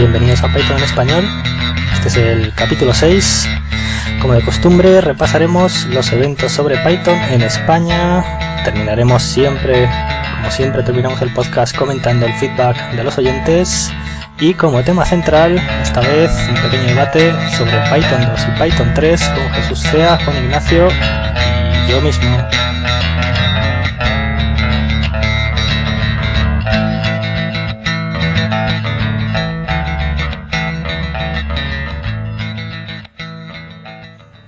bienvenidos a Python en español. Este es el capítulo 6. Como de costumbre, repasaremos los eventos sobre Python en España. Terminaremos siempre, como siempre, terminamos el podcast comentando el feedback de los oyentes. Y como tema central, esta vez un pequeño debate sobre Python 2 y Python 3 con Jesús Sea, Juan Ignacio y yo mismo.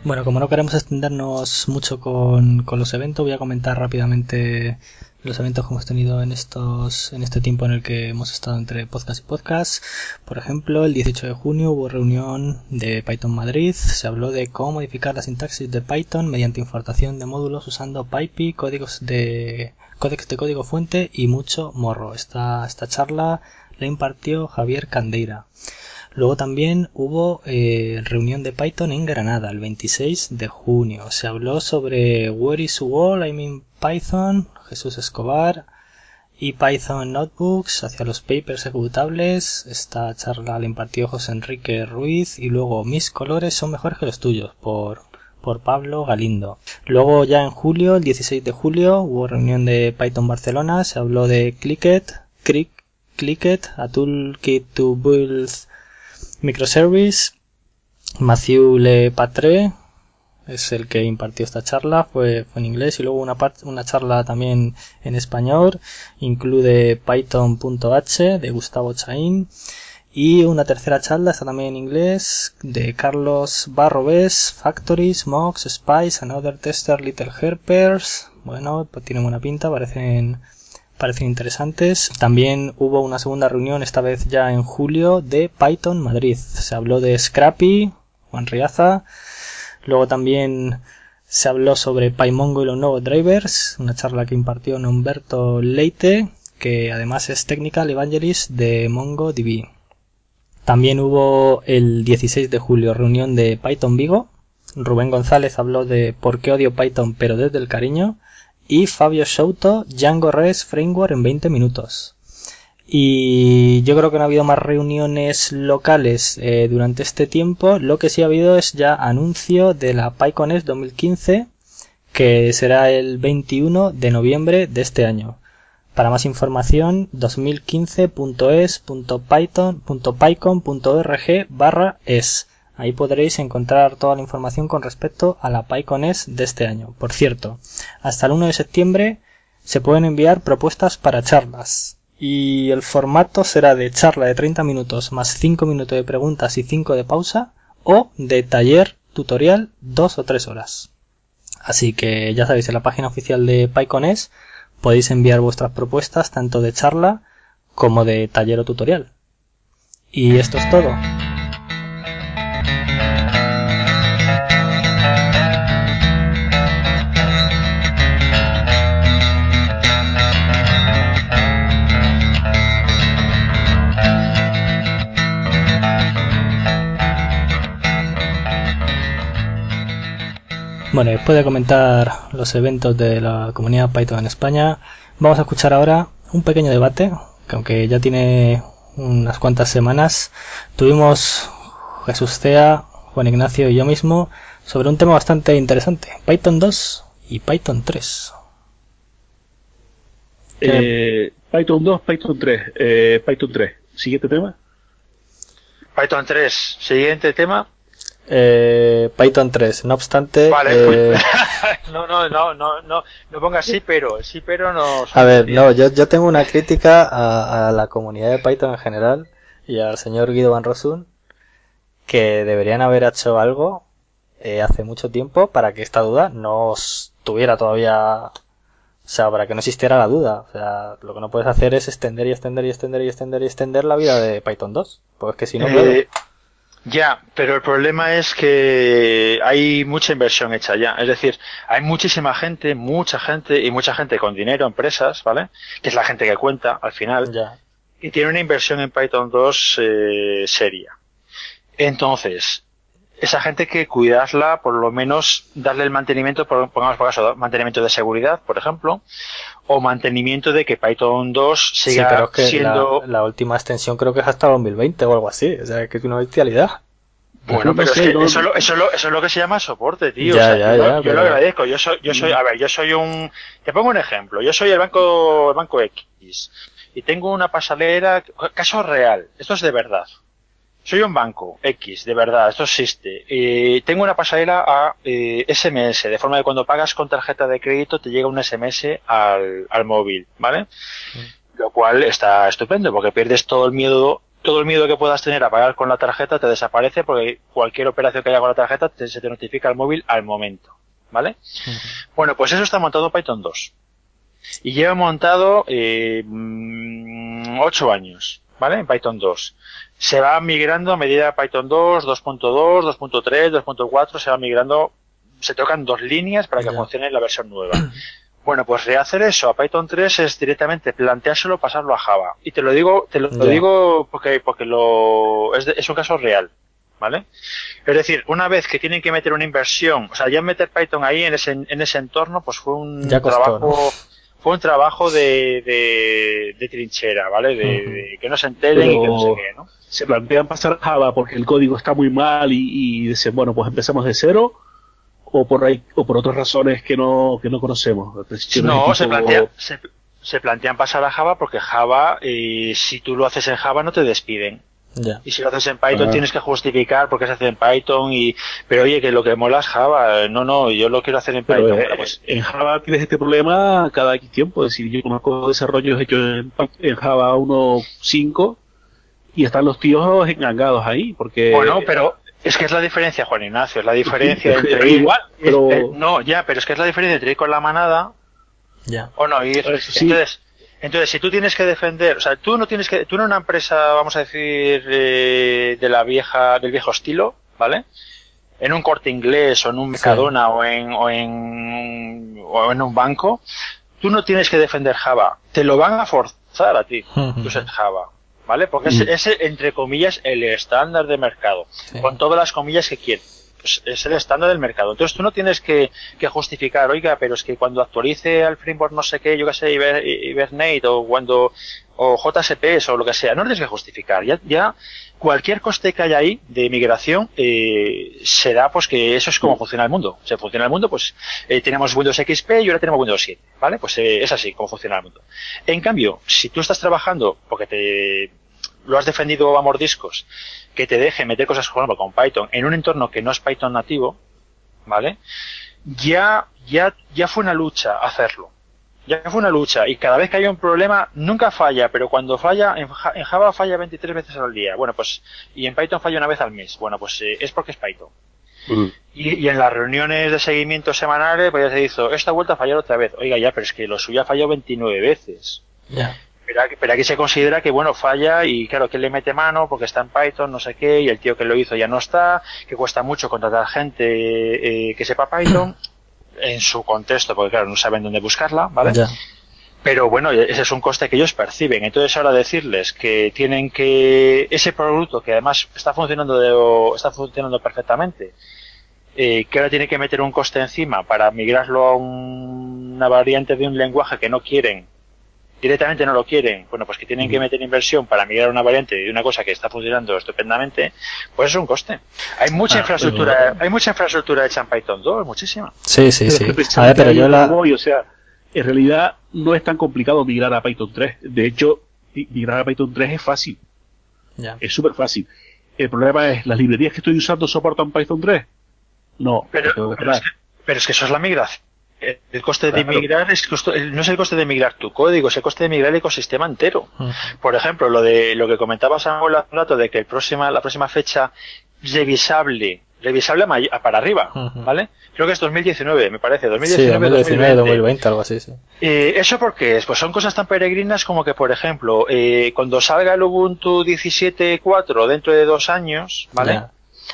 Bueno, como no queremos extendernos mucho con, los eventos, voy a comentar rápidamente los eventos que hemos tenido en estos en este tiempo en el que hemos estado entre podcast y podcast. Por ejemplo, el 18 de junio hubo reunión de Python Madrid. Se habló de cómo modificar la sintaxis de Python mediante importación de módulos usando PyPy, códigos de códex de código fuente y mucho morro. Esta, esta charla la impartió Javier Candeira. Luego también hubo eh, reunión de Python en Granada el 26 de junio. Se habló sobre Where is Wall, I mean Python, Jesús Escobar y Python Notebooks hacia los papers ejecutables. Esta charla la impartió José Enrique Ruiz y luego Mis colores son mejores que los tuyos por, por Pablo Galindo. Luego ya en julio, el 16 de julio, hubo reunión de Python Barcelona. Se habló de Clicket, Clicket, a toolkit to build Microservice, Matthew Le Patre es el que impartió esta charla, fue, en inglés y luego una, charla también en español, incluye Python.h de Gustavo Chaín. Y una tercera charla está también en inglés de Carlos Barrobes, Factories, Mox, Spice, Another Tester, Little Herpers. Bueno, pues tienen buena pinta, parecen parecen interesantes. También hubo una segunda reunión, esta vez ya en julio, de Python Madrid. Se habló de Scrappy, Juan Riaza. Luego también se habló sobre PyMongo y los nuevos drivers, una charla que impartió Humberto Leite, que además es Technical Evangelist de MongoDB. También hubo el 16 de julio reunión de Python Vigo. Rubén González habló de por qué odio Python pero desde el cariño y Fabio Souto Django REST Framework en 20 minutos. Y yo creo que no ha habido más reuniones locales eh, durante este tiempo. Lo que sí ha habido es ya anuncio de la PyConest 2015, que será el 21 de noviembre de este año. Para más información, 2015.es.python.pycon.org barra es. Ahí podréis encontrar toda la información con respecto a la PyConES de este año. Por cierto, hasta el 1 de septiembre se pueden enviar propuestas para charlas. Y el formato será de charla de 30 minutos más 5 minutos de preguntas y 5 de pausa o de taller tutorial 2 o 3 horas. Así que ya sabéis, en la página oficial de PyConES podéis enviar vuestras propuestas tanto de charla como de taller o tutorial. Y esto es todo. Bueno, después de comentar los eventos de la comunidad Python en España, vamos a escuchar ahora un pequeño debate, que aunque ya tiene unas cuantas semanas, tuvimos Jesús Cea, Juan Ignacio y yo mismo sobre un tema bastante interesante, Python 2 y Python 3. Eh, Python 2, Python 3, eh, Python 3. Siguiente tema. Python 3, siguiente tema eh, Python 3. No obstante. Vale, pues, eh, no, no, no, no, no, no pongas sí, pero. Sí, pero no. A ver, no, yo, yo tengo una crítica a, la comunidad de Python en general y al señor Guido Van Rossum que deberían haber hecho algo eh, hace mucho tiempo para que esta duda no tuviera todavía. O sea, para que no existiera la duda. O sea, lo que no puedes hacer es extender y extender y extender y extender y extender la vida de Python 2. Pues que si no. Eh, ya, pero el problema es que hay mucha inversión hecha ya. Es decir, hay muchísima gente, mucha gente y mucha gente con dinero, empresas, ¿vale? Que es la gente que cuenta al final. Ya. Y tiene una inversión en Python 2 eh, seria. Entonces, esa gente que cuidarla, por lo menos darle el mantenimiento, pongamos por caso, mantenimiento de seguridad, por ejemplo, o mantenimiento de que Python 2 siga siendo... La, última extensión creo que es hasta 2020 o algo así, o sea, que es una bestialidad. Bueno, pero eso, es lo, que se llama soporte, tío. yo, lo agradezco. Yo soy, yo soy, a ver, yo soy un, te pongo un ejemplo. Yo soy el banco, el banco X y tengo una pasarela, caso real. Esto es de verdad. Soy un banco X, de verdad, esto existe. Y tengo una pasarela a SMS, eh, de forma que cuando pagas con tarjeta de crédito te llega un SMS al, al móvil, ¿vale? Mm. Lo cual está estupendo porque pierdes todo el miedo todo el miedo que puedas tener a pagar con la tarjeta te desaparece porque cualquier operación que haya con la tarjeta se te notifica al móvil al momento. ¿Vale? Bueno, pues eso está montado en Python 2. Y lleva montado eh, 8 mm, años, ¿vale? En Python 2. Se va migrando a medida de Python 2, 2.2, 2.3, 2.4, se va migrando, se tocan dos líneas para que funcione la versión nueva. Bueno, pues rehacer eso a Python 3 es directamente planteárselo, pasarlo a Java. Y te lo digo, te lo, digo porque, porque lo, es, es un caso real. ¿Vale? Es decir, una vez que tienen que meter una inversión, o sea, ya meter Python ahí en ese, en ese entorno, pues fue un trabajo, fue un trabajo de, de, de trinchera, ¿vale? De, que no se enteren y que no sé qué, ¿no? Se plantean pasar Java porque el código está muy mal y, y dicen, bueno, pues empezamos de cero o por ahí, o por otras razones que no, que no conocemos. No, se, plantea, se, plantean pasar a Java porque Java, eh, si tú lo haces en Java no te despiden. Y si lo haces en Python ah. tienes que justificar porque se hace en Python y, pero oye, que lo que mola es Java. No, no, yo lo quiero hacer en Python. Eh, pues, en Java tienes este problema cada X tiempo. Es decir, yo conozco desarrollos hechos en, en Java 1.5 y están los tíos engangados ahí porque... Bueno, pero es que es la diferencia, Juan Ignacio, es la diferencia entre ir, igual, pero... no, ya, pero es que es la diferencia entre ir con la manada ya. o no ir. Entonces, entonces, si tú tienes que defender, o sea, tú no tienes que, tú en una empresa, vamos a decir, eh, de la vieja, del viejo estilo, ¿vale? En un corte inglés o en un Mercadona o en, o en, o en un banco, tú no tienes que defender Java, te lo van a forzar a ti, tú ser Java. ¿vale? Porque es, mm. entre comillas, el estándar de mercado, con todas las comillas que quiere. Pues es el estándar del mercado. Entonces tú no tienes que, justificar, oiga, pero es que cuando actualice al framework no sé qué, yo qué sé, Hibernate o cuando, o JSPs o lo que sea, no tienes que justificar. Ya, ya cualquier coste que haya ahí de migración eh, será pues que eso es como funciona el mundo. Se funciona el mundo, pues eh, tenemos Windows XP y ahora tenemos Windows 7, ¿vale? Pues eh, es así como funciona el mundo. En cambio, si tú estás trabajando porque te lo has defendido a mordiscos, que te deje meter cosas, por ejemplo, con Python en un entorno que no es Python nativo, ¿vale? Ya, ya, ya fue una lucha hacerlo. Ya fue una lucha y cada vez que hay un problema nunca falla, pero cuando falla, en, Java falla 23 veces al día. Bueno, pues, y en Python falla una vez al mes. Bueno, pues eh, es porque es Python. Y, y, en las reuniones de seguimiento semanales, pues ya se hizo, esta vuelta a fallar otra vez. Oiga, ya, pero es que lo suyo ha fallado 29 veces. Ya. Pero, aquí se considera que, bueno, falla y claro, que le mete mano porque está en Python, no sé qué, y el tío que lo hizo ya no está, que cuesta mucho contratar gente eh, que sepa Python en su contexto, porque claro, no saben dónde buscarla, ¿vale? Pero bueno, ese es un coste que ellos perciben. Entonces ahora decirles que tienen que ese producto que además está funcionando de, está funcionando perfectamente, eh, que ahora tiene que meter un coste encima para migrarlo a una variante de un lenguaje que no quieren directamente no lo quieren, bueno, pues que tienen que meter inversión para migrar una variante de una cosa que está funcionando estupendamente, pues es un coste. Hay mucha ah, infraestructura, hay mucha infraestructura hecha en Python 2, muchísima. Sí, sí, sí. A ver, pero yo la... Voy, o sea, en realidad no es tan complicado migrar a Python 3. De hecho, migrar a Python 3 es fácil. Ya. Es súper fácil. El problema es, ¿las librerías que estoy usando soportan Python 3? No. Pero, pero, es, que, pero es que eso es la migración el coste de migrar es no es el coste de migrar tu código, es el coste de migrar el ecosistema entero. Por ejemplo, lo de lo que comentaba Samuel hace un rato de que el próxima, la próxima fecha revisable, revisable para arriba, ¿vale? Creo que es 2019, me parece, 2019, 2019 2020. algo así, sí. Eh, ¿Eso porque es? Pues son cosas tan peregrinas como que, por ejemplo, eh, cuando salga el Ubuntu 17.4 dentro de dos años, ¿vale?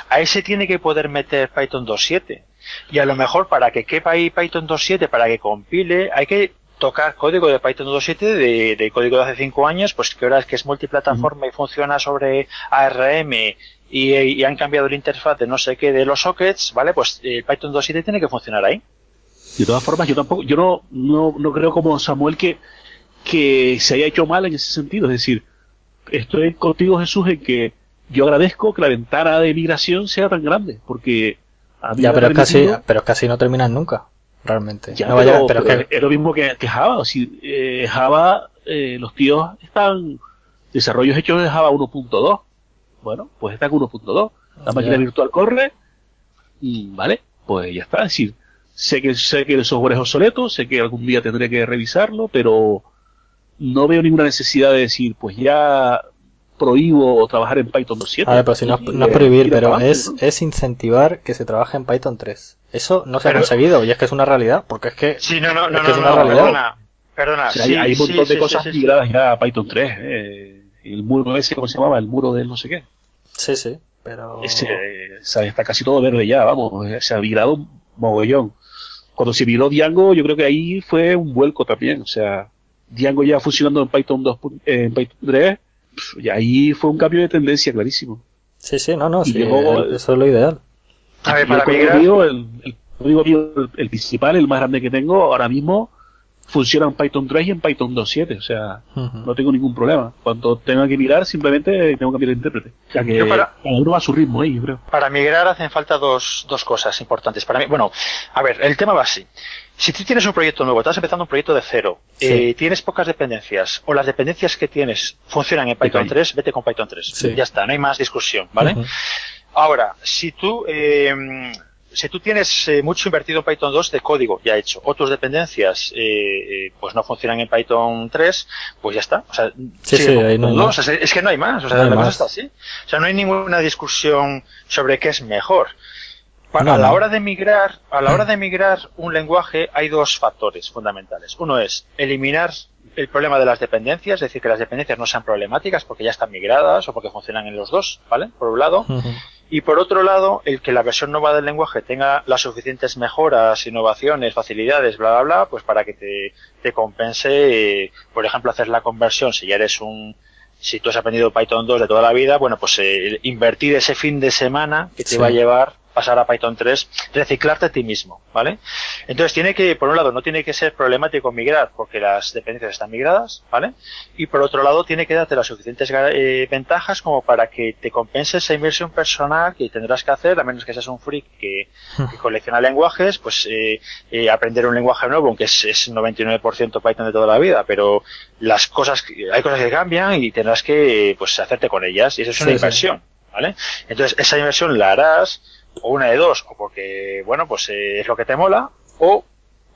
Ahí se tiene que poder meter Python 2.7. Y a lo mejor para que quepa ahí Python 2.7, para que compile, hay que tocar código de Python 2.7 de, de, código de hace 5 años, pues que ahora es que es multiplataforma y funciona sobre ARM y, han cambiado la interfaz de no sé qué de los sockets, ¿vale? Pues el Python 2.7 tiene que funcionar ahí. De todas formas, yo tampoco, yo no, no, no creo como Samuel que, que se haya hecho mal en ese sentido. Es decir, estoy contigo Jesús en que yo agradezco que la ventana de migración sea tan grande, porque ya, pero casi, pero casi no terminan nunca, realmente. Ya, pero, es lo mismo que, Java. Si, eh, Java, eh, los tíos están desarrollos hechos de Java 1.2. Bueno, pues está con 1.2. La máquina virtual corre, y, ¿vale? Pues ya está. Es decir, sé que, sé que el software es obsoleto, sé que algún día tendré que revisarlo, pero no veo ninguna necesidad de decir, pues ya prohíbo trabajar en Python 2.7. A ver, pero si no, es prohibir, pero es, es incentivar que se trabaje en Python 3. Eso no se ha conseguido y es que es una realidad, porque es que, sí, no, no, no, es una realidad. Perdona, perdona. hay, hay, un montón de cosas migradas ya a Python 3. Eh, el muro ese, ¿cómo se llamaba? El muro del no sé qué. Sí, sí, pero... Ese, está casi todo verde ya, vamos, se ha migrado mogollón. Cuando se migró Django, yo creo que ahí fue un vuelco también, o sea, Django ya funcionando en Python 2, en Python 3, y ahí fue un cambio de tendencia clarísimo. Sí, sí, no, no, sí, eso es lo ideal. A ver, para migrar... el, el, el, principal, el más grande que tengo ahora mismo, funciona en Python 3 y en Python 2.7, o sea, no tengo ningún problema. Cuando tenga que mirar, simplemente tengo que cambiar el intérprete. O sea que para, uno va a su ritmo ahí, yo creo. Para migrar hacen falta dos, dos cosas importantes. Para mí, bueno, a ver, el tema va así. Si tú tienes un proyecto nuevo, estás empezando un proyecto de cero, eh, tienes pocas dependencias, o las dependencias que tienes funcionan en Python 3, vete con Python 3. Ya está, no hay más discusión, ¿vale? Ahora, si tú eh, si tú tienes eh, mucho invertido en Python 2 de código ya hecho, o tus dependencias eh, eh, pues no funcionan en Python 3, pues ya está. O sea, es que no hay más. O sea, la cosa está así. O sea, no hay ninguna discusión sobre qué es mejor. A la hora de migrar, a la hora de migrar un lenguaje hay dos factores fundamentales. Uno es eliminar el problema de las dependencias, es decir, que las dependencias no sean problemáticas porque ya están migradas o porque funcionan en los dos, ¿vale? Por un lado. Y por otro lado, el que la versión nueva del lenguaje tenga las suficientes mejoras, innovaciones, facilidades, bla, bla, bla, pues para que te, te compense, eh, por ejemplo, hacer la conversión si ya eres un, si tú has aprendido Python 2 de toda la vida, bueno, pues eh, invertir ese fin de semana que te va a llevar pasar a Python 3, reciclarte a ti mismo, ¿vale? Entonces tiene que, por un lado, no tiene que ser problemático migrar porque las dependencias están migradas, ¿vale? Y por otro lado, tiene que darte las suficientes eh, ventajas como para que te compense esa inversión personal que tendrás que hacer, a menos que seas un freak que, colecciona lenguajes, pues eh, eh, aprender un lenguaje nuevo, aunque es, es 99% Python de toda la vida, pero las cosas, hay cosas que cambian y tendrás que, pues, hacerte con ellas, y eso es una inversión. ¿Vale? Entonces, esa inversión la harás o una de dos, o porque, bueno, pues eh, es lo que te mola, o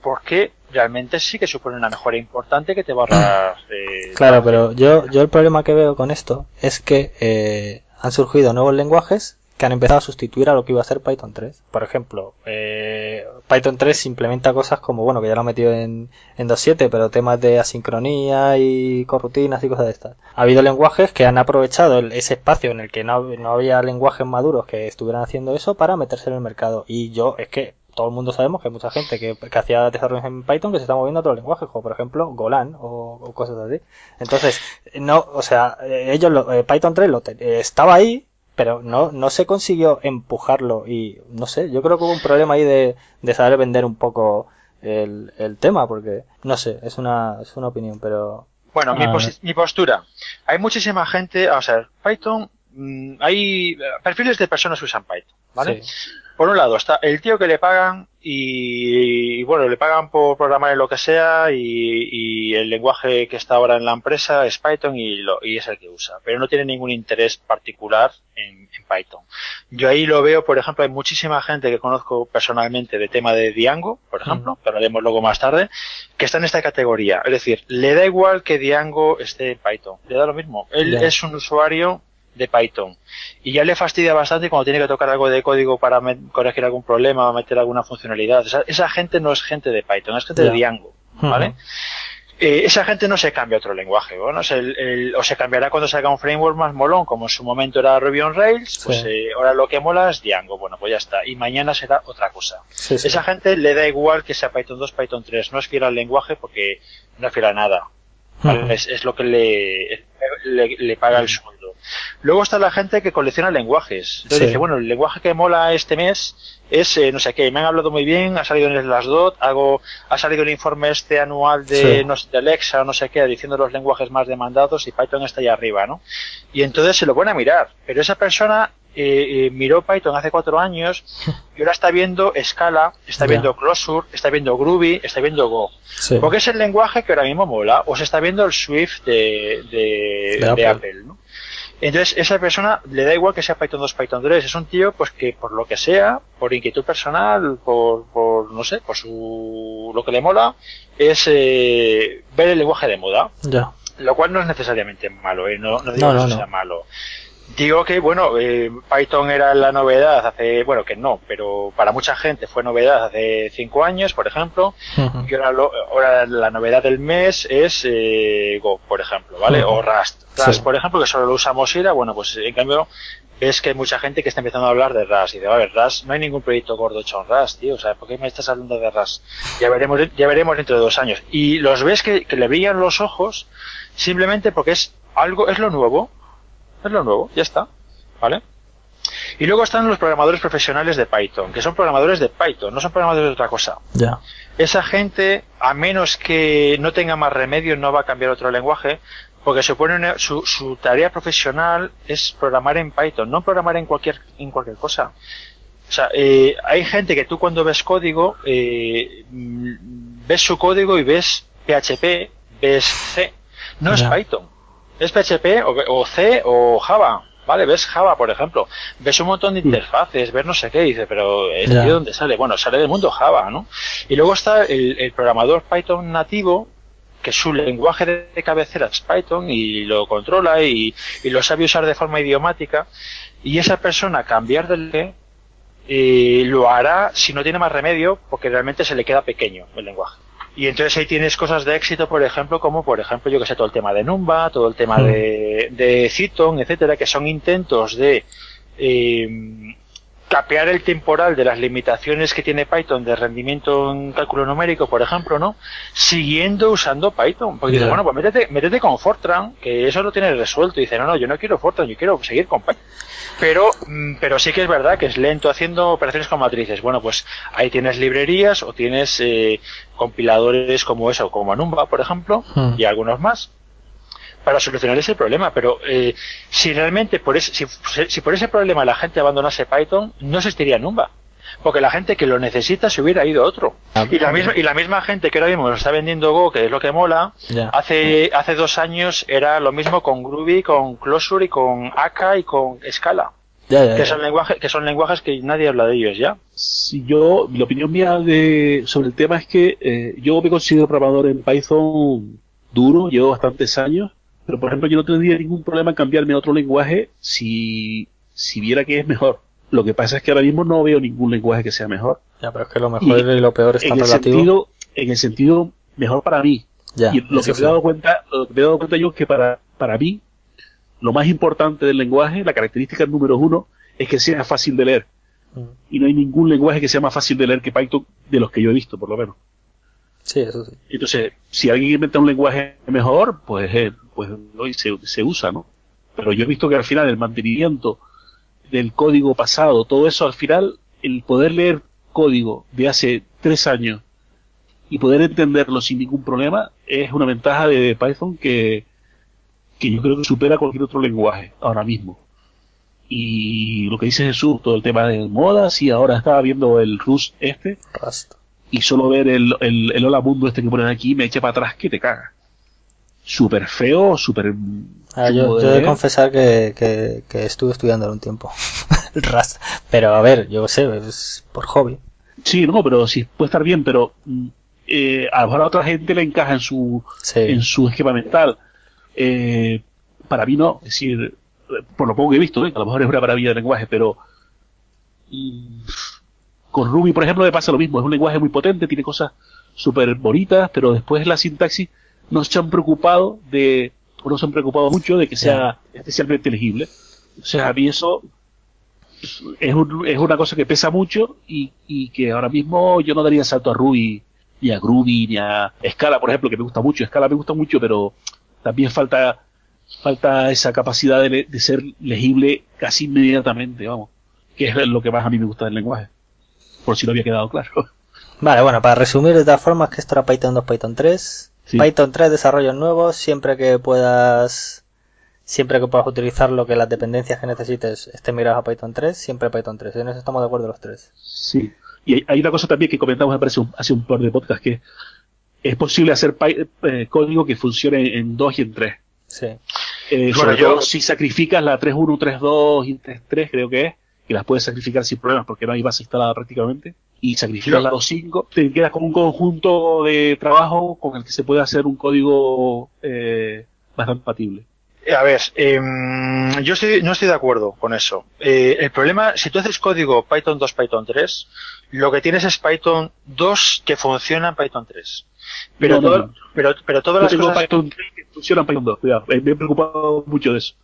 porque realmente sí que supone una mejora importante que te va a ahorrar. Eh, claro, pero yo, yo el problema que veo con esto es que eh, han surgido nuevos lenguajes que han empezado a sustituir a lo que iba a ser Python 3. Por ejemplo, eh, Python 3 implementa cosas como, bueno, que ya lo ha metido en, en 2.7, pero temas de asincronía y corrutinas y cosas de estas. Ha habido lenguajes que han aprovechado ese espacio en el que no, no había lenguajes maduros que estuvieran haciendo eso para meterse en el mercado. Y yo, es que todo el mundo sabemos que hay mucha gente que, que hacía desarrollos en Python que se está moviendo a otros lenguajes, como por ejemplo Golan o, cosas así. Entonces, no, o sea, ellos, lo, eh, Python 3 lo estaba ahí, pero no, no se consiguió empujarlo y no sé, yo creo que hubo un problema ahí de, de saber vender un poco el, el tema, porque no sé, es una, es una opinión, pero... Bueno, mi, mi postura. Hay muchísima gente, o sea, Python, mm, hay perfiles de personas que usan Python, ¿vale? Por un lado está el tío que le pagan y, bueno, le pagan por programar en lo que sea y, el lenguaje que está ahora en la empresa es Python y, lo, y es el que usa, pero no tiene ningún interés particular en, Python. Yo ahí lo veo, por ejemplo, hay muchísima gente que conozco personalmente de tema de Django, por ejemplo, que hablaremos luego más tarde, que está en esta categoría. Es decir, le da igual que Django esté en Python, le da lo mismo. Él es un usuario de Python. Y ya le fastidia bastante cuando tiene que tocar algo de código para corregir algún problema o meter alguna funcionalidad. Esa, gente no es gente de Python, es gente de Django, ¿vale? Eh, esa gente no se cambia a otro lenguaje, bueno, o se cambiará cuando salga un framework más molón, como en su momento era Ruby on Rails, pues eh, ahora lo que mola es Django, bueno, pues ya está, y mañana será otra cosa. esa gente le da igual que sea Python 2, Python 3, no es fiel al lenguaje porque no es fiel a nada, es, lo que le, le, paga el sueldo. Luego está la gente que colecciona lenguajes. Entonces dice, bueno, el lenguaje que mola este mes es eh, no sé qué, me han hablado muy bien, ha salido en el Slashdot, hago, ha salido el informe este anual de, no sé, de Alexa o no sé qué, diciendo los lenguajes más demandados y Python está ahí arriba, ¿no? Y entonces se lo pone a mirar. Pero esa persona eh, eh, miró Python hace cuatro años y ahora está viendo Scala, está viendo Closure, está viendo Groovy, está viendo Go. Porque es el lenguaje que ahora mismo mola, o se está viendo el Swift de, de, Apple. ¿no? Entonces, esa persona le da igual que sea Python 2, Python 3. Es un tío, pues que por lo que sea, por inquietud personal, por, por no sé, por su, lo que le mola, es eh, ver el lenguaje de moda. Ya. Lo cual no es necesariamente malo, ¿eh? no, no digo que sea malo. Digo que, bueno, eh, Python era la novedad hace, bueno, que no, pero para mucha gente fue novedad hace cinco años, por ejemplo, y ahora, ahora, la novedad del mes es eh, Go, por ejemplo, ¿vale? O Rust. Rust, por ejemplo, que solo lo usa Mozilla, bueno, pues en cambio ves que hay mucha gente que está empezando a hablar de Rust y de, a ver, Rust, no hay ningún proyecto gordo hecho en Rust, tío, o sea, ¿por qué me estás hablando de Rust? Ya veremos, ya veremos dentro de dos años. Y los ves que, que le brillan los ojos simplemente porque es algo, es lo nuevo, es lo nuevo, ya está. ¿Vale? Y luego están los programadores profesionales de Python, que son programadores de Python, no son programadores de otra cosa. Ya. Esa gente, a menos que no tenga más remedio, no va a cambiar otro lenguaje, porque supone su, su tarea profesional es programar en Python, no programar en cualquier, en cualquier cosa. O sea, eh, hay gente que tú cuando ves código, eh, mm, ves su código y ves PHP, ves C, no es Python es PHP o, C o Java. ¿Vale? Ves Java, por ejemplo. Ves un montón de mm. interfaces, ves no sé qué, dice, pero ¿el de dónde sale? Bueno, sale del mundo Java, ¿no? Y luego está el, programador Python nativo, que su lenguaje de, cabecera es Python y lo controla y, lo sabe usar de forma idiomática. Y esa persona cambiar de eh, lo hará si no tiene más remedio, porque realmente se le queda pequeño el lenguaje. Y entonces ahí tienes cosas de éxito, por ejemplo, como por ejemplo, yo que sé, todo el tema de Numba, todo el tema de, de Citon, etcétera, que son intentos de eh, capear el temporal de las limitaciones que tiene Python de rendimiento en cálculo numérico, por ejemplo, ¿no? Siguiendo usando Python. Porque dice, bueno, pues métete, métete con Fortran, que eso lo tiene resuelto. Y dice, no, no, yo no quiero Fortran, yo quiero seguir con Python. Pero, mm, pero sí que es verdad que es lento haciendo operaciones con matrices. Bueno, pues ahí tienes librerías o tienes eh, compiladores como eso, como Numba, por ejemplo, hmm. y algunos más para solucionar ese problema. Pero eh, si realmente por ese, si, si, por ese problema la gente abandonase Python, no existiría Numba. Porque la gente que lo necesita se hubiera ido a otro. Ah, y la misma, y la misma gente que ahora mismo lo está vendiendo Go, que es lo que mola, hace, hace dos años era lo mismo con Groovy, con Closure y con Aka y con Scala. que son lenguajes que son lenguajes que nadie habla de ellos ya si yo mi opinión mía de sobre el tema es que eh, yo me considero programador en Python duro llevo bastantes años pero por ejemplo, yo no tendría ningún problema en cambiarme a otro lenguaje si, si viera que es mejor. Lo que pasa es que ahora mismo no veo ningún lenguaje que sea mejor. Ya, pero es que lo mejor y lo peor está en relativo. El sentido, en el sentido mejor para mí. Ya, y lo que, me he dado cuenta, lo que me he dado cuenta yo es que para, para mí, lo más importante del lenguaje, la característica número uno, es que sea fácil de leer. Mm. Y no hay ningún lenguaje que sea más fácil de leer que Python de los que yo he visto, por lo menos. Sí, eso sí. Entonces, si alguien inventa un lenguaje mejor, pues, eh, pues hoy se, se usa, ¿no? Pero yo he visto que al final el mantenimiento del código pasado, todo eso al final, el poder leer código de hace tres años y poder entenderlo sin ningún problema es una ventaja de Python que, que yo creo que supera cualquier otro lenguaje ahora mismo. Y lo que dice Jesús, todo el tema de modas, y ahora estaba viendo el Rust este. Rust y solo ver el, el, el hola mundo este que ponen aquí me echa para atrás que te caga. Súper feo, súper... Ah, yo, yo he de confesar que, que, que estuve estudiando un tiempo Rust, pero a ver, yo sé, es por hobby. Sí, no, pero sí puede estar bien, pero mm, eh, a lo mejor a otra gente le encaja en su, en su esquema mental. Eh, para mí no, es decir, por lo poco que he visto, ¿eh? a lo mejor es una maravilla de lenguaje, pero... Mm, con Ruby, por ejemplo, me pasa lo mismo. Es un lenguaje muy potente, tiene cosas súper bonitas, pero después la sintaxis no se han preocupado de, o no se han preocupado mucho de que sea especialmente legible. O sea, a mí eso es, un, es una cosa que pesa mucho y, y que ahora mismo yo no daría salto a Ruby, ni a Groovy, ni a Scala, por ejemplo, que me gusta mucho. Scala me gusta mucho, pero también falta falta esa capacidad de, de, ser legible casi inmediatamente, vamos, que es lo que más a mí me gusta del lenguaje, por si no había quedado claro. Vale, bueno, para resumir de todas formas que esto era Python 2, Python 3, sí. Python 3 desarrollos nuevos, siempre que puedas siempre que puedas utilizar lo que las dependencias que necesites estén miradas a Python 3, siempre Python 3. En eso estamos de acuerdo los tres. Sí. Y hay una cosa también que comentamos, me parece, hace un par de podcasts, que es posible hacer eh, código que funcione en 2 y en 3. Sí. Eh, bueno, yo... si sacrificas la 3.1, 3.2 y 3.3, creo que es, que las puedes sacrificar sin problemas porque no hay base instalada prácticamente, y sacrificas la 2.5, te quedas con un conjunto de trabajo con el que se puede hacer un código eh, bastante compatible. A ver, eh, yo estoy, no estoy de acuerdo con eso. Eh, el problema, si tú haces código Python 2, Python 3, lo que tienes es Python 2 que funciona en Python 3. Pero, No, no, todo, no. pero, pero todas Yo las tengo cosas... Python 3 que funciona en Python 2, cuidado, eh, me he preocupado mucho de eso.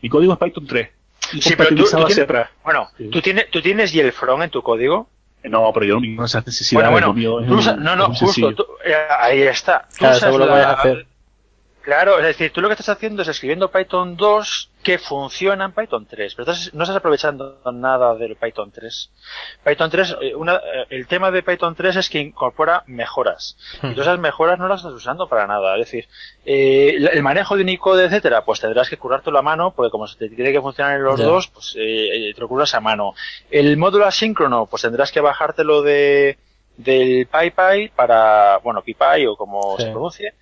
Mi código es Python 3. Y Sí, pero tú, tú compatibilizado hacia tienes, atrás. bueno, Sí. tú tienes, tú tienes YelFront en tu código. No, pero yo no tengo esas necesidades. Bueno, bueno, mío un- no, no, justo, tú- eh, ahí está. Tú Claro, usas la- hacer. Claro, es decir, tú lo que estás haciendo es escribiendo Python 2 que funciona en Python 3, pero estás- no estás aprovechando nada del Python 3. Python 3, eh, una- eh, el tema de Python 3 es que incorpora mejoras. Y tú esas mejoras no las estás usando para nada. Es decir, eh, el manejo de Unicode, etcétera, pues tendrás que curártelo a mano, porque como se te tiene que funcionar en los dos, pues eh, eh, te lo curas a mano. El módulo asíncrono, pues tendrás que bajártelo de del PyPy para, bueno, PyPy o como Sí. se pronuncie,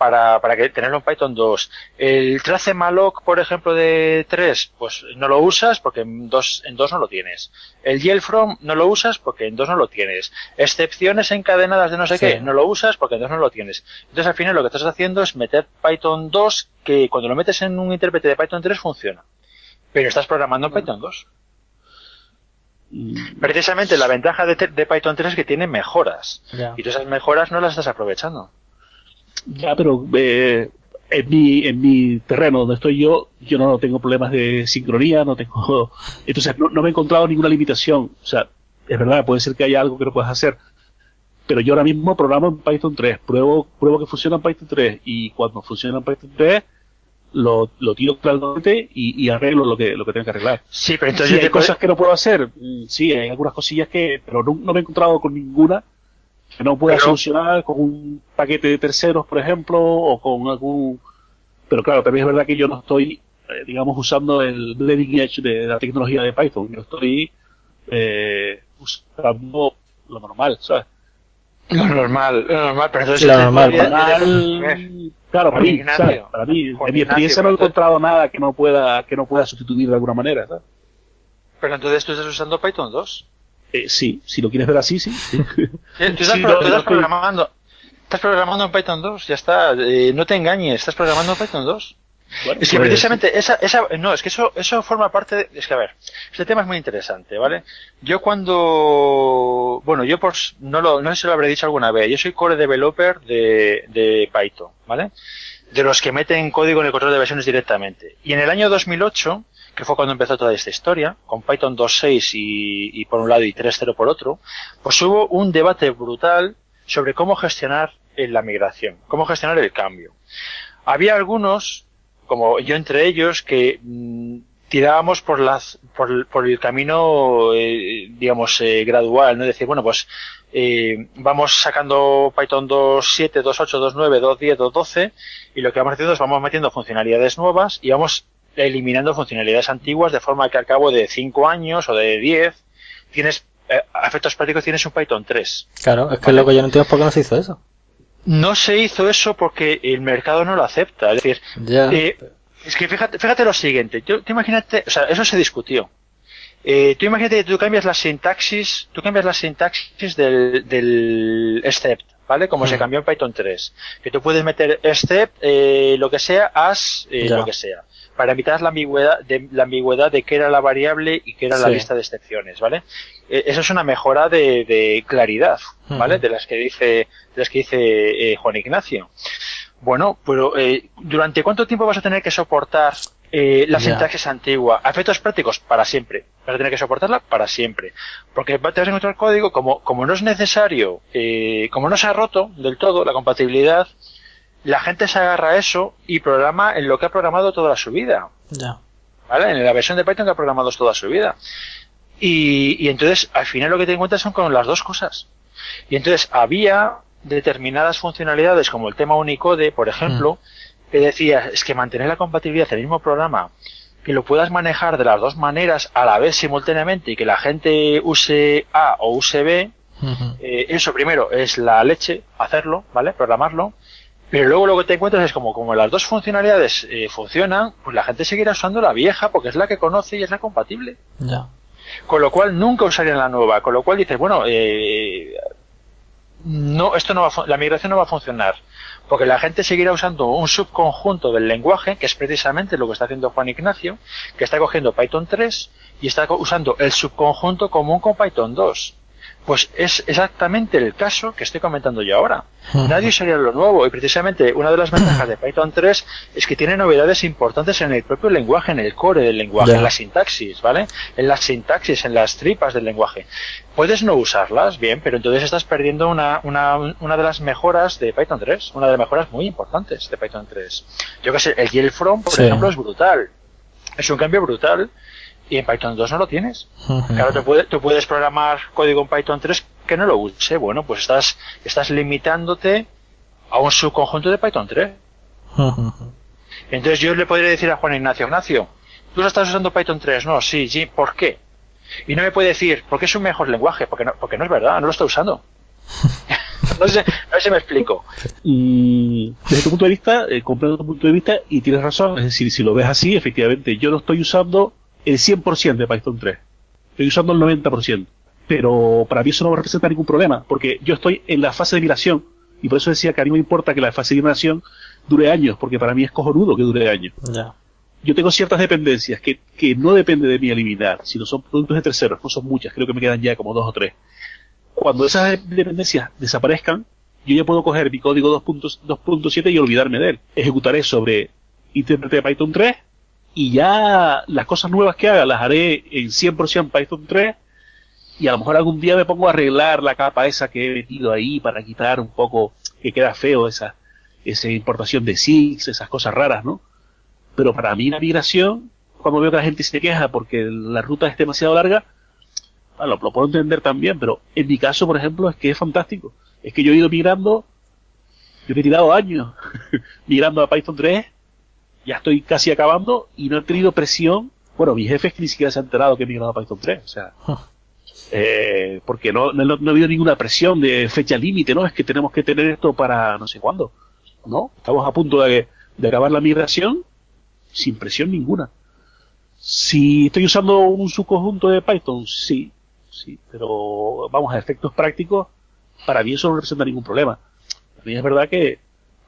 para, para que tenerlo en Python 2. El trace malloc, por ejemplo, de 3, pues no lo usas porque en 2, en 2 no lo tienes. El YelFrom no lo usas porque en 2 no lo tienes. Excepciones encadenadas de no sé Sí. qué, no lo usas porque en 2 no lo tienes. Entonces al final lo que estás haciendo es meter Python 2 que cuando lo metes en un intérprete de Python 3 funciona. Pero estás programando en Python 2. Mm, Precisamente la ventaja de, de Python 3 es que tiene mejoras. Y tú esas mejoras no las estás aprovechando. Ya, pero eh, en, mi, en mi terreno donde estoy yo, yo no tengo problemas de sincronía, no tengo. Entonces, no, no me he encontrado ninguna limitación. O sea, es verdad, puede ser que haya algo que no puedas hacer. Pero yo ahora mismo programo en Python 3, pruebo, pruebo que funciona en Python 3 y cuando funciona en Python 3 lo, lo tiro claramente y, y arreglo lo que, lo que tengo que arreglar. Sí, pero entonces Sí, hay cosas que no puedo hacer. Mm, Sí, hay algunas cosillas que, pero no, no me he encontrado con ninguna que no pueda Pero- solucionar con un paquete de terceros, por ejemplo, o con algún. Pero claro, también es verdad que yo no estoy, eh, digamos, usando el bleeding edge de la tecnología de Python. Yo estoy eh, usando lo normal, ¿sabes? Lo normal, lo normal, pero entonces Lo normal, Normal, claro, para mí, Ignacio. ¿sabes? Para mí, en mi Ignacio, experiencia no he encontrado nada que no pueda, que no pueda sustituir de alguna manera, ¿sabes? Pero entonces tú estás usando Python 2. Eh, sí, si lo quieres ver así, sí. Tú estás, Sí, pro- no, tú no estás estoy- programando. Estás programando en Python 2, ya está. eh, no te engañes, estás programando en Python 2. Bueno, Es que pues, precisamente esa, esa, no, es que eso, eso forma parte de, es que a ver, este tema es muy interesante, ¿vale? Yo cuando, bueno, yo por, no lo, no sé si lo habré dicho alguna vez, yo soy core developer de, de Python, ¿vale? De los que meten código en el control de versiones directamente. Y en el año 2008, que fue cuando empezó toda esta historia, con Python 2.6 y, y por un lado y 3.0 por otro, pues hubo un debate brutal sobre cómo gestionar la migración, cómo gestionar el cambio. Había algunos como yo entre ellos, que mm, tirábamos por las por, por el camino, eh, digamos, eh, gradual, ¿no? Decir, bueno, pues eh, vamos sacando Python 2.7, 2.8, 2.9, 2.10, 2.12 y lo que vamos haciendo es vamos metiendo funcionalidades nuevas y vamos eliminando funcionalidades antiguas de forma que al cabo de 5 años o de 10 tienes, eh, a efectos prácticos tienes un Python 3. Claro, es que lo que yo no entiendo es por qué no se hizo eso. No se hizo eso porque el mercado no lo acepta. Es decir, Ya. eh, es que fíjate, fíjate lo siguiente, tú, tú imagínate, o sea, eso se discutió. Eh, tú imagínate que tú cambias la sintaxis, tú cambias la sintaxis del, del except, ¿vale? Como se cambió en Python 3. Que tú puedes meter except, eh, lo que sea, as, eh, lo que sea. Para evitar la ambigüedad, de, la ambigüedad de qué era la variable y qué era la lista de excepciones, ¿vale? Eh, eso es una mejora de, de claridad, ¿vale? De las que dice, de las que dice eh, Juan Ignacio. Bueno, pero eh, ¿durante cuánto tiempo vas a tener que soportar eh, la sintaxis antigua? A efectos prácticos, para siempre. Vas a tener que soportarla para siempre. Porque te vas a encontrar código, como, como no es necesario, eh, como no se ha roto del todo la compatibilidad, la gente se agarra a eso y programa en lo que ha programado toda su vida. Ya. ¿Vale? En la versión de Python que ha programado toda su vida. Y, y entonces, al final lo que te encuentras son con las dos cosas. Y entonces, había determinadas funcionalidades como el tema Unicode, por ejemplo, que decía, es que mantener la compatibilidad del mismo programa, que lo puedas manejar de las dos maneras a la vez simultáneamente y que la gente use A o use B, eh, eso primero es la leche, hacerlo, ¿vale? Programarlo. Pero luego lo que te encuentras es como, como las dos funcionalidades eh, funcionan, pues la gente seguirá usando la vieja porque es la que conoce y es la compatible. Ya. Con lo cual nunca usarían la nueva. Con lo cual dices, bueno, eh, no, esto no va la migración no va a funcionar. Porque la gente seguirá usando un subconjunto del lenguaje, que es precisamente lo que está haciendo Juan Ignacio, que está cogiendo Python 3 y está usando el subconjunto común con Python 2. Pues es exactamente el caso que estoy comentando yo ahora. Nadie usaría lo nuevo y precisamente una de las ventajas de Python 3 es que tiene novedades importantes en el propio lenguaje, en el core del lenguaje, en la sintaxis, ¿vale? En la sintaxis, en las tripas del lenguaje. Puedes no usarlas, bien, pero entonces estás perdiendo una, una, una de las mejoras de Python 3, una de las mejoras muy importantes de Python 3. Yo que sé, el yield from, por Sí. ejemplo, es brutal. Es un cambio brutal y en Python 2 no lo tienes. Ujú. Claro, tú puedes, tú puedes programar código en Python 3 que no lo use. Bueno, pues estás, estás limitándote a un subconjunto de Python 3. Ujú. Entonces yo le podría decir a Juan Ignacio, Ignacio, tú no estás usando Python 3, no, sí, sí, ¿por qué? Y no me puede decir, porque es un mejor lenguaje, porque no, porque no es verdad, no lo está usando. no, sé, no sé si me explico. Y desde tu punto de vista, eh, comprendo tu punto de vista y tienes razón. Es decir, si lo ves así, efectivamente, yo no estoy usando el 100% de Python 3. Estoy usando el 90%. Pero para mí eso no representa ningún problema, porque yo estoy en la fase de migración. Y por eso decía que a mí me importa que la fase de migración dure años, porque para mí es cojonudo que dure años. Yo tengo ciertas dependencias que, que no depende de mí eliminar, sino son productos de terceros, no son muchas, creo que me quedan ya como dos o tres. Cuando esas dependencias desaparezcan, yo ya puedo coger mi código 2.- 2.7 y olvidarme de él. Ejecutaré sobre intérprete de Python 3 y ya las cosas nuevas que haga las haré en 100% Python 3 y a lo mejor algún día me pongo a arreglar la capa esa que he metido ahí para quitar un poco que queda feo esa, esa importación de SIX, esas cosas raras, ¿no? Pero para mí la migración, cuando veo que la gente se queja porque la ruta es demasiado larga, bueno, lo puedo entender también, pero en mi caso, por ejemplo, es que es fantástico. Es que yo he ido migrando, yo he tirado años migrando a Python 3, ya estoy casi acabando y no he tenido presión. Bueno, mi jefe es que ni siquiera se ha enterado que he migrado a Python 3, o sea, eh, porque no, no, no ha habido ninguna presión de fecha límite, ¿no? Es que tenemos que tener esto para no sé cuándo, ¿no? Estamos a punto de, de acabar la migración sin presión ninguna. Si estoy usando un subconjunto de Python, sí, sí, pero vamos a efectos prácticos, para mí eso no representa ningún problema. A mí es verdad que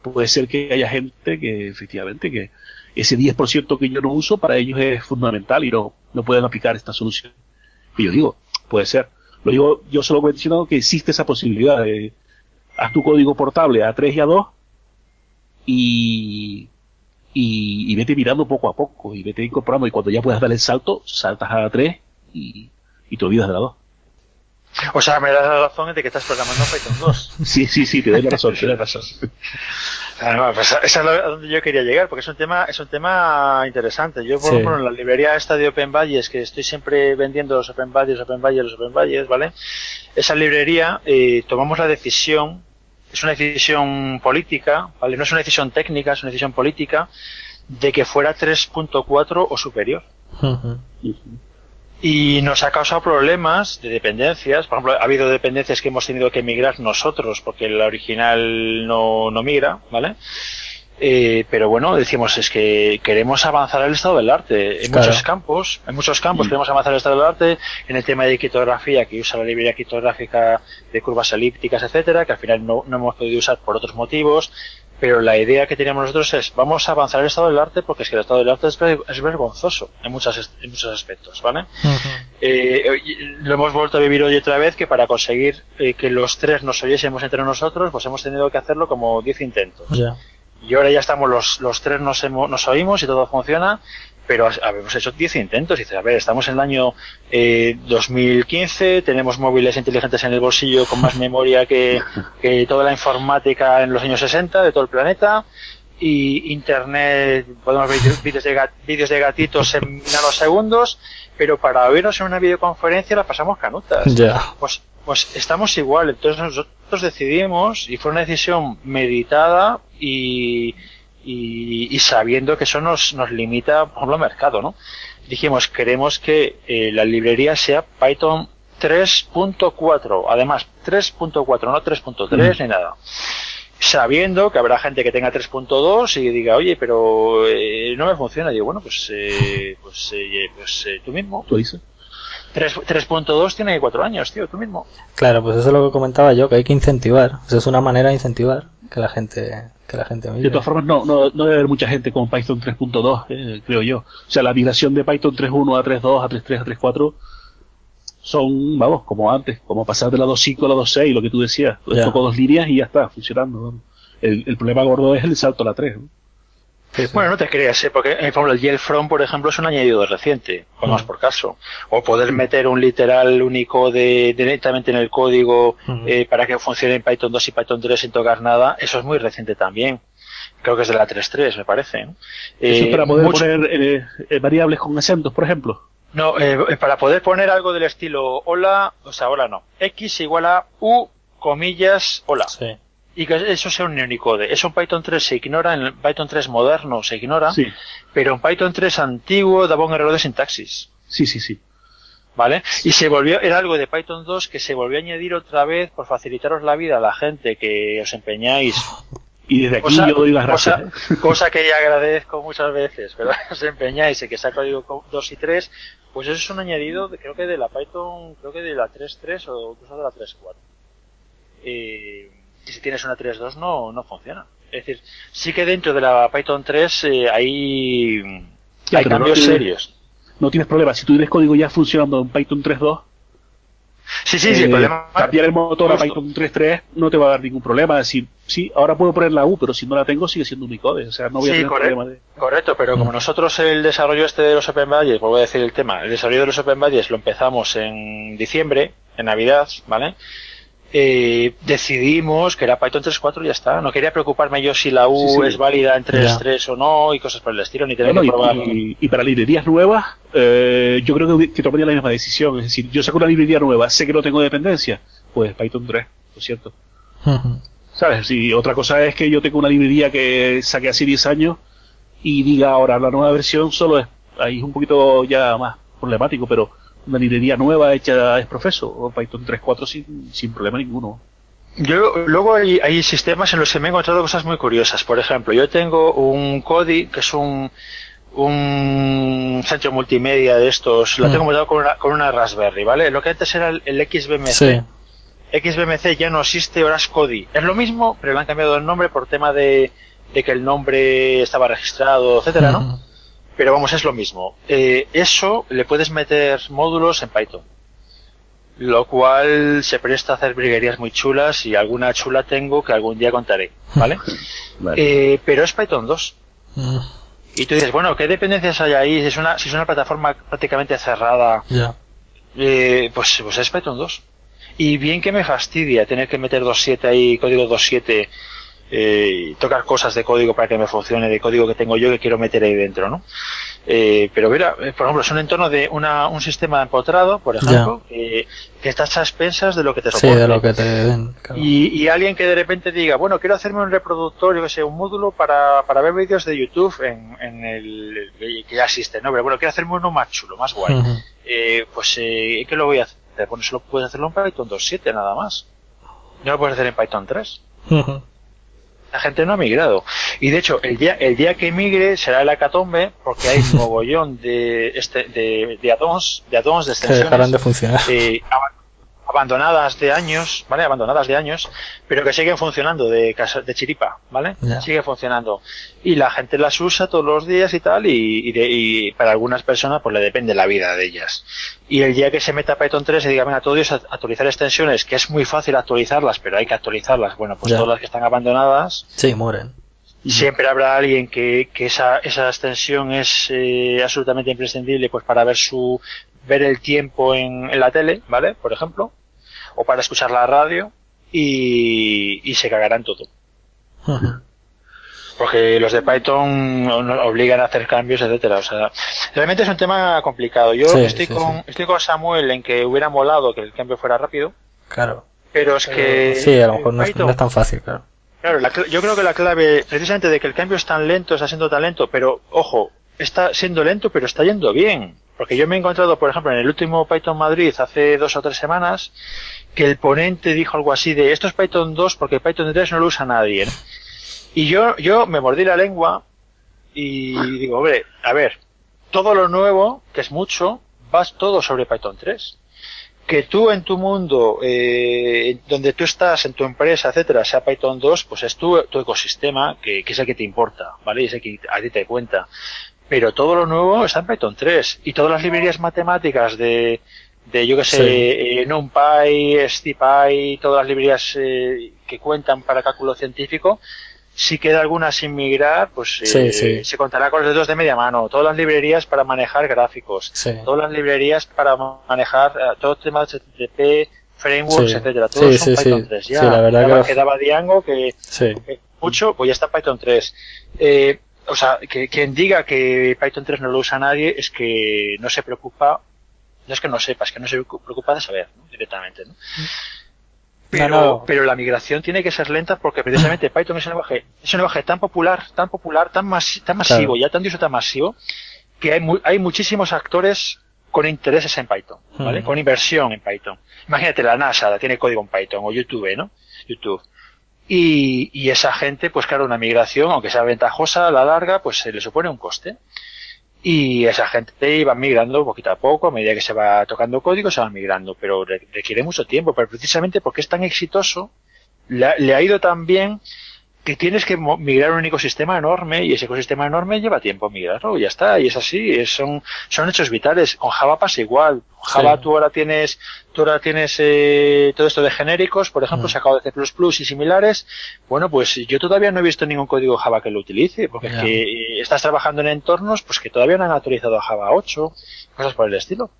puede ser que haya gente que efectivamente que ese 10% que yo no uso para ellos es fundamental y no, no pueden aplicar esta solución. Y yo digo, puede ser. Lo digo, yo solo menciono que existe esa posibilidad de haz tu código portable a 3 y a 2 y, y, vete mirando poco a poco y vete incorporando y cuando ya puedas dar el salto, saltas a la 3 y, y te olvidas de la 2. O sea, me das la razón de que estás programando Python 2. Sí, sí, sí, te doy la razón, te doy la razón. Ah, pues esa es a donde yo quería llegar, porque es un tema, es un tema interesante. Yo, por Sí. ejemplo, en la librería esta de Open Valles, que estoy siempre vendiendo los Open Valles, Open Valles, los Open Valles, ¿vale? Esa librería, eh, tomamos la decisión, es una decisión política, ¿vale? No es una decisión técnica, es una decisión política, de que fuera 3.4 o superior. Ujú. Y nos ha causado problemas de dependencias. Por ejemplo, ha habido dependencias que hemos tenido que migrar nosotros porque la original no, no migra, ¿vale? Eh, pero bueno, decimos es que queremos avanzar el estado del arte en Claro. muchos campos, en muchos campos Mm. queremos avanzar el estado del arte, en el tema de quitografía que usa la librería quitográfica de curvas elípticas, etcétera, que al final no, no hemos podido usar por otros motivos, pero la idea que teníamos nosotros es vamos a avanzar el estado del arte porque es que el estado del arte es, ver- es vergonzoso en muchas en muchos aspectos, ¿vale? Eh, lo hemos vuelto a vivir hoy otra vez que para conseguir eh, que los tres nos oyésemos entre nosotros, pues hemos tenido que hacerlo como 10 intentos. Y ahora ya estamos los, los tres nos, hemos, nos oímos y todo funciona, pero habíamos hecho 10 intentos. Y dices, a ver, estamos en el año eh, 2015, tenemos móviles inteligentes en el bolsillo con más memoria que, que toda la informática en los años 60 de todo el planeta y internet, podemos ver vídeos de, vídeos de gatitos en nanosegundos, pero para vernos en una videoconferencia la pasamos canutas. Ya. Pues, pues estamos igual, entonces nosotros decidimos, y fue una decisión meditada y, y, y sabiendo que eso nos, nos limita, por ejemplo, al mercado, ¿no? Dijimos, queremos que eh, la librería sea Python 3.4, además 3.4, no 3.3 ni nada sabiendo que habrá gente que tenga 3.2 y diga, oye, pero eh, no me funciona. Y digo, bueno, pues, eh, pues, eh, pues eh, tú mismo. ¿Tú dices? 3.2 tiene 4 años, tío, tú mismo. Claro, pues eso es lo que comentaba yo, que hay que incentivar. Eso es una manera de incentivar que la gente que la gente mire. De todas formas, no, no, no debe haber mucha gente con Python 3.2, eh, creo yo. O sea, la migración de Python 3.1 a 3.2, a 3.3, a 3.4 son, vamos, como antes, como pasar de la 2.5 a la 2.6, lo que tú decías. Ya. Toco dos líneas y ya está, funcionando. El, el problema gordo es el salto a la 3. ¿no? Sí. Bueno, no te creas, ¿eh? porque eh, por ejemplo, el Yell From, por ejemplo, es un añadido reciente, más por caso. O poder meter un literal único de, directamente en el código eh, para que funcione en Python 2 y Python 3 sin tocar nada, eso es muy reciente también. Creo que es de la 3.3, me parece. Eso Eh, es para poder mucho- poner eh, eh, variables con acentos, por ejemplo. No, eh, para poder poner algo del estilo hola, o sea, hola no. X igual a U, comillas, hola. Sí. Y que eso sea un Unicode. Eso en Python 3 se ignora, en Python 3 moderno se ignora, Sí, pero en Python 3 antiguo daba un error de sintaxis. sí, sí, sí. ¿Vale? Y se volvió, era algo de Python 2 que se volvió a añadir otra vez por facilitaros la vida a la gente que os empeñáis. Y desde aquí Cosa, yo doy las gracias. ¿eh? cosa que ya agradezco muchas veces, pero os empeñáis en que sea código 2 y 3, pues eso es un añadido, creo que de la Python, creo que de la 3.3 o incluso de la 3.4. Eh, y si tienes una 3.2 no, no funciona. Es decir, sí que dentro de la Python 3 eh, hay, Ya, hay pero no cambios serios. No tienes problema. Si tú tienes código ya funcionando en Python 3.2, Sí, sí, sí, el eh, problema cambiar el motor a. Python 3.3 no te va a dar ningún problema. Es decir, sí, ahora puedo poner la U, pero si no la tengo sigue siendo Unicode. O sea, no voy a Sí, tener correcto. problema de... Correcto, pero como nosotros el desarrollo este de los Open Badges, vuelvo a decir el tema, el desarrollo de los Open Badges lo empezamos en diciembre, en Navidad, ¿vale? Eh, decidimos que era Python 3.4 y ya está. No quería preocuparme yo si la U Sí, sí. es válida en Ya. 3.3 o no y cosas por el estilo, ni tener Bueno, que y, probar. y- y para librerías nuevas, eh, yo creo que, tomaría la misma decisión. Es decir, yo saco una librería nueva, sé que no tengo dependencia, pues Python 3, lo cierto. ¿Sabes? Si otra cosa es que yo tengo una librería que saqué hace 10 años y diga ahora la nueva versión solo es, ahí es un poquito ya más problemático, pero una librería nueva hecha es profeso, o Python 3.4 sin, sin problema ninguno. Yo, luego hay, hay sistemas en los que me he encontrado cosas muy curiosas. Por ejemplo, yo tengo un Kodi, que es un, un centro multimedia de estos, lo Mm. tengo montado con una, con una Raspberry, ¿vale? Lo que antes era el, el XBMC. Sí. XBMC ya no existe, ahora es Kodi. Es lo mismo, pero le han cambiado el nombre por tema de, de que el nombre estaba registrado, etcétera, ¿no? Pero vamos, es lo mismo. Eh, eso le puedes meter módulos en Python. Lo cual se presta a hacer briguerías muy chulas y alguna chula tengo que algún día contaré, ¿vale? Eh, pero es Python 2. Mm, Y tú dices, bueno, ¿qué dependencias hay ahí? Si es una, si es una plataforma prácticamente cerrada, eh, pues, pues es Python 2. Y bien que me fastidia tener que meter 2.7 ahí, código 2.7, eh, y tocar cosas de código para que me funcione, de código que tengo yo que quiero meter ahí dentro, ¿no? Eh, pero mira, eh, por ejemplo, es un entorno de una, un sistema empotrado, por ejemplo, que, que estás a expensas de lo que te Sí, soporte. de lo que te den. claro. Y, y alguien que de repente diga, bueno, quiero hacerme un reproductor, yo que sé, un módulo para, para ver vídeos de YouTube en, en el que ya existe, ¿no? Pero bueno, quiero hacerme uno más chulo, más guay. Eh, pues, eh, ¿qué lo voy a hacer? Bueno, solo puedes hacerlo en Python 2.7 nada más. No lo puedes hacer en Python 3. Ujú. La gente no ha migrado. Y de hecho, el día, el día que migre será el hecatombe porque hay un mogollón de, este, de, de addons, de addons, de Que dejarán de extensiones funcionar. eh, abandonadas de años, ¿vale? Abandonadas de años, pero que siguen funcionando de casa, de chiripa, ¿vale? Ya. Sigue funcionando. Y la gente las usa todos los días y tal, y, y, de- y para algunas personas pues le depende la vida de ellas. Y el día que se meta Python 3 y diga, venga, todos actualizar extensiones, que es muy fácil actualizarlas, pero hay que actualizarlas, bueno, pues todas las que están abandonadas, Sí, mueren. Siempre habrá alguien que, que esa, esa extensión es eh, absolutamente imprescindible pues para ver su ver el tiempo en, en la tele, ¿vale? Por ejemplo, o para escuchar la radio y, y se cagarán todo. Porque los de Python obligan a hacer cambios, etcétera. O sea, realmente es un tema complicado. Yo estoy con estoy con Samuel en que hubiera molado que el cambio fuera rápido. Claro. Pero es que sí, a lo mejor no, es, tan fácil, claro. Claro, yo creo que la clave, precisamente de que el cambio es tan lento, está siendo tan lento, pero ojo, está siendo lento, pero está yendo bien. Porque yo me he encontrado, por ejemplo, en el último Python Madrid hace dos o tres semanas, que el ponente dijo algo así de esto es Python 2 porque Python 3 no lo usa nadie. Y yo, yo me mordí la lengua y digo, hombre, a ver, todo lo nuevo, que es mucho, vas todo sobre Python 3. Que tú en tu mundo, eh, donde tú estás, en tu empresa, etcétera, sea Python 2, pues es tu, tu ecosistema, que, que es el que te importa, ¿vale? Y es el que a ti te cuenta. Pero todo lo nuevo está en Python 3. Y todas las librerías matemáticas de, de yo que sé, eh, NumPy, SciPy, todas las librerías eh, que cuentan para cálculo científico, si queda alguna sin migrar, pues eh, se contará con los dedos de media mano. Todas las librerías para manejar gráficos, todas las librerías para manejar eh, todo el tema de HTTP, frameworks, etcétera. Todos son Python 3. Ya la verdad quedaba, que quedaba Django, que, mucho, pues ya está Python 3. Eh, o sea, que quien diga que Python 3 no lo usa nadie es que no se preocupa no es que no sepa, es que no se preocupa de saber directamente. ¿no? Pero, pero la migración tiene que ser lenta porque precisamente Python es un lenguaje, es un lenguaje tan popular, tan popular, tan, tan masivo, ya tan dicho tan masivo, que hay, hay muchísimos actores con intereses en Python, ¿vale? Con inversión en Python. Imagínate la NASA, la tiene código en Python, o YouTube, ¿no? YouTube. Y, y esa gente, pues claro, una migración, aunque sea ventajosa a la larga, pues se le supone un coste. Y esa gente iba migrando poquito a poco, a medida que se va tocando código, se va migrando, pero requiere mucho tiempo, pero precisamente porque es tan exitoso, le ha, ido tan bien que tienes que migrar un ecosistema enorme y ese ecosistema enorme lleva tiempo migrarlo, y ya está, y es así, son, son hechos vitales. Con Java pasa igual. Java tú ahora tienes, tú ahora tienes eh, todo esto de genéricos, por ejemplo, mm. sacado de C++ y similares. Bueno, pues yo todavía no he visto ningún código Java que lo utilice, porque es que eh, estás trabajando en entornos pues que todavía no han actualizado a Java 8, cosas por el estilo.